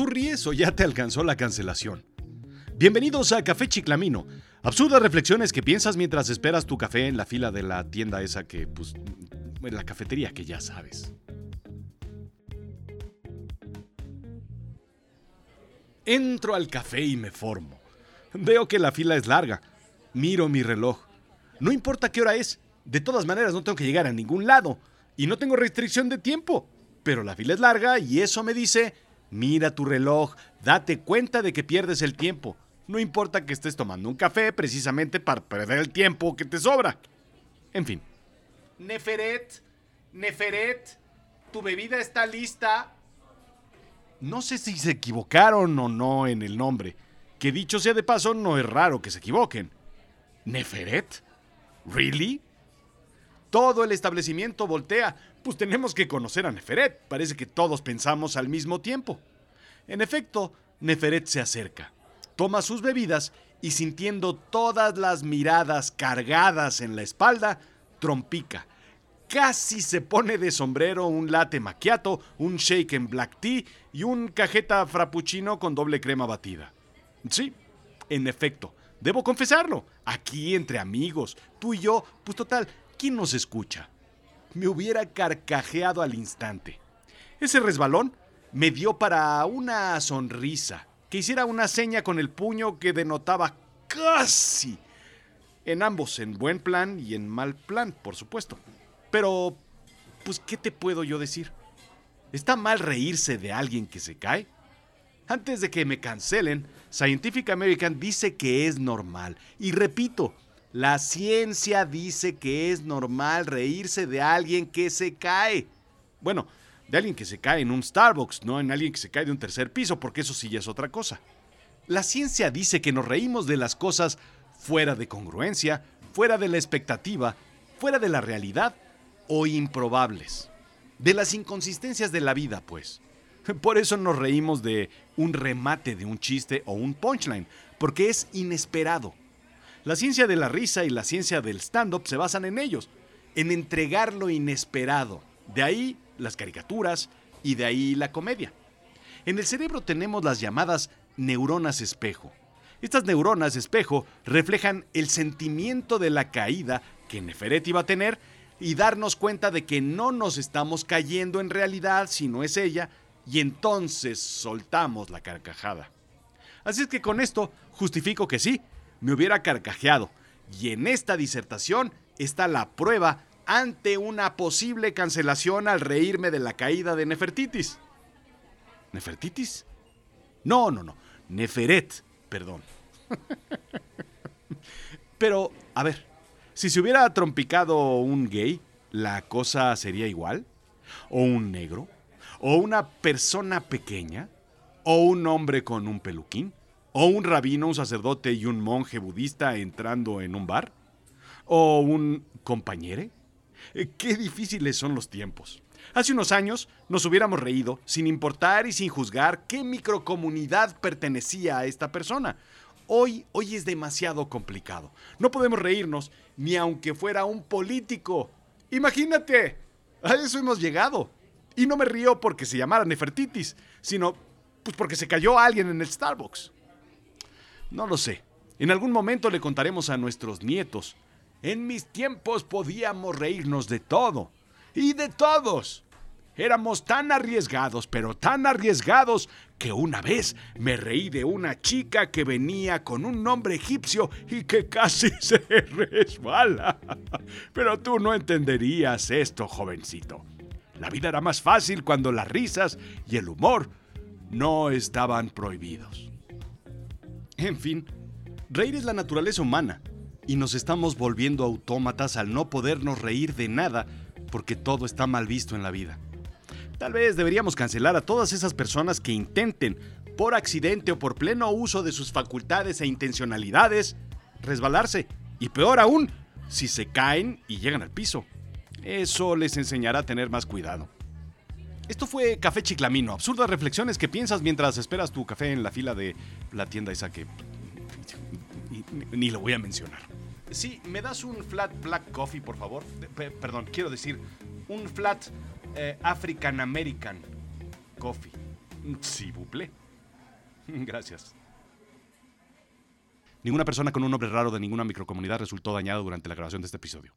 ¿Tú ríes o ya te alcanzó la cancelación? Bienvenidos a Café Chiclamino. Absurdas reflexiones que piensas mientras esperas tu café en la fila de la tienda esa que, pues, en la cafetería que ya sabes. Entro al café y me formo. Veo que la fila es larga. Miro mi reloj. No importa qué hora es. De todas maneras no tengo que llegar a ningún lado. Y no tengo restricción de tiempo. Pero la fila es larga y eso me dice, mira tu reloj, date cuenta de que pierdes el tiempo. No importa que estés tomando un café precisamente para perder el tiempo que te sobra. En fin. Neferet, Neferet, tu bebida está lista. No sé si se equivocaron o no en el nombre. Que dicho sea de paso, no es raro que se equivoquen. ¿Neferet? ¿Really? Todo el establecimiento voltea, pues tenemos que conocer a Neferet. Parece que todos pensamos al mismo tiempo. En efecto, Neferet se acerca, toma sus bebidas y sintiendo todas las miradas cargadas en la espalda, trompica. Casi se pone de sombrero un latte macchiato, un shake en black tea y un cajeta frappuccino con doble crema batida. Sí, en efecto, debo confesarlo. Aquí entre amigos, tú y yo, pues total, ¿quién nos escucha? Me hubiera carcajeado al instante. Ese resbalón me dio para una sonrisa, que hiciera una seña con el puño que denotaba casi. En ambos, en buen plan y en mal plan, por supuesto. Pero, pues, ¿qué te puedo yo decir? ¿Está mal reírse de alguien que se cae? Antes de que me cancelen, Scientific American dice que es normal. Y repito, la ciencia dice que es normal reírse de alguien que se cae. Bueno, de alguien que se cae en un Starbucks, no en alguien que se cae de un tercer piso, porque eso sí ya es otra cosa. La ciencia dice que nos reímos de las cosas fuera de congruencia, fuera de la expectativa, fuera de la realidad o improbables. De las inconsistencias de la vida, pues. Por eso nos reímos de un remate de un chiste o un punchline, porque es inesperado. La ciencia de la risa y la ciencia del stand-up se basan en ellos, en entregar lo inesperado. De ahí las caricaturas y de ahí la comedia. En el cerebro tenemos las llamadas neuronas espejo. Estas neuronas espejo reflejan el sentimiento de la caída que Neferet iba a tener y darnos cuenta de que no nos estamos cayendo en realidad, sino es ella, y entonces soltamos la carcajada. Así es que con esto justifico que sí, me hubiera carcajeado. Y en esta disertación está la prueba ante una posible cancelación al reírme de la caída de Nefertitis. ¿Nefertitis? No, no, no. Neferet, perdón. Pero, a ver, si se hubiera trompicado un gay, ¿la cosa sería igual? ¿O un negro? ¿O una persona pequeña? ¿O un hombre con un peluquín? ¿O un rabino, un sacerdote y un monje budista entrando en un bar? ¿O un compañere? Eh, qué difíciles son los tiempos. Hace unos años nos hubiéramos reído sin importar y sin juzgar qué microcomunidad pertenecía a esta persona. Hoy, hoy es demasiado complicado. No podemos reírnos ni aunque fuera un político. Imagínate, a eso hemos llegado. Y no me río porque se llamara Nefertitis, sino pues porque se cayó alguien en el Starbucks. No lo sé. En algún momento le contaremos a nuestros nietos. En mis tiempos podíamos reírnos de todo. Y de todos. Éramos tan arriesgados, pero tan arriesgados, que una vez me reí de una chica que venía con un nombre egipcio y que casi se resbala. Pero tú no entenderías esto, jovencito. La vida era más fácil cuando las risas y el humor no estaban prohibidos. En fin, reír es la naturaleza humana y nos estamos volviendo autómatas al no podernos reír de nada porque todo está mal visto en la vida. Tal vez deberíamos cancelar a todas esas personas que intenten, por accidente o por pleno uso de sus facultades e intencionalidades, resbalarse. Y peor aún, si se caen y llegan al piso. Eso les enseñará a tener más cuidado. Esto fue Café Chiclamino, absurdas reflexiones que piensas mientras esperas tu café en la fila de la tienda esa que ni lo voy a mencionar. Sí, ¿me das un flat black coffee, por favor? perdón, quiero decir, un flat eh, African American coffee. Sí, buple. Gracias. Ninguna persona con un nombre raro de ninguna microcomunidad resultó dañada durante la grabación de este episodio.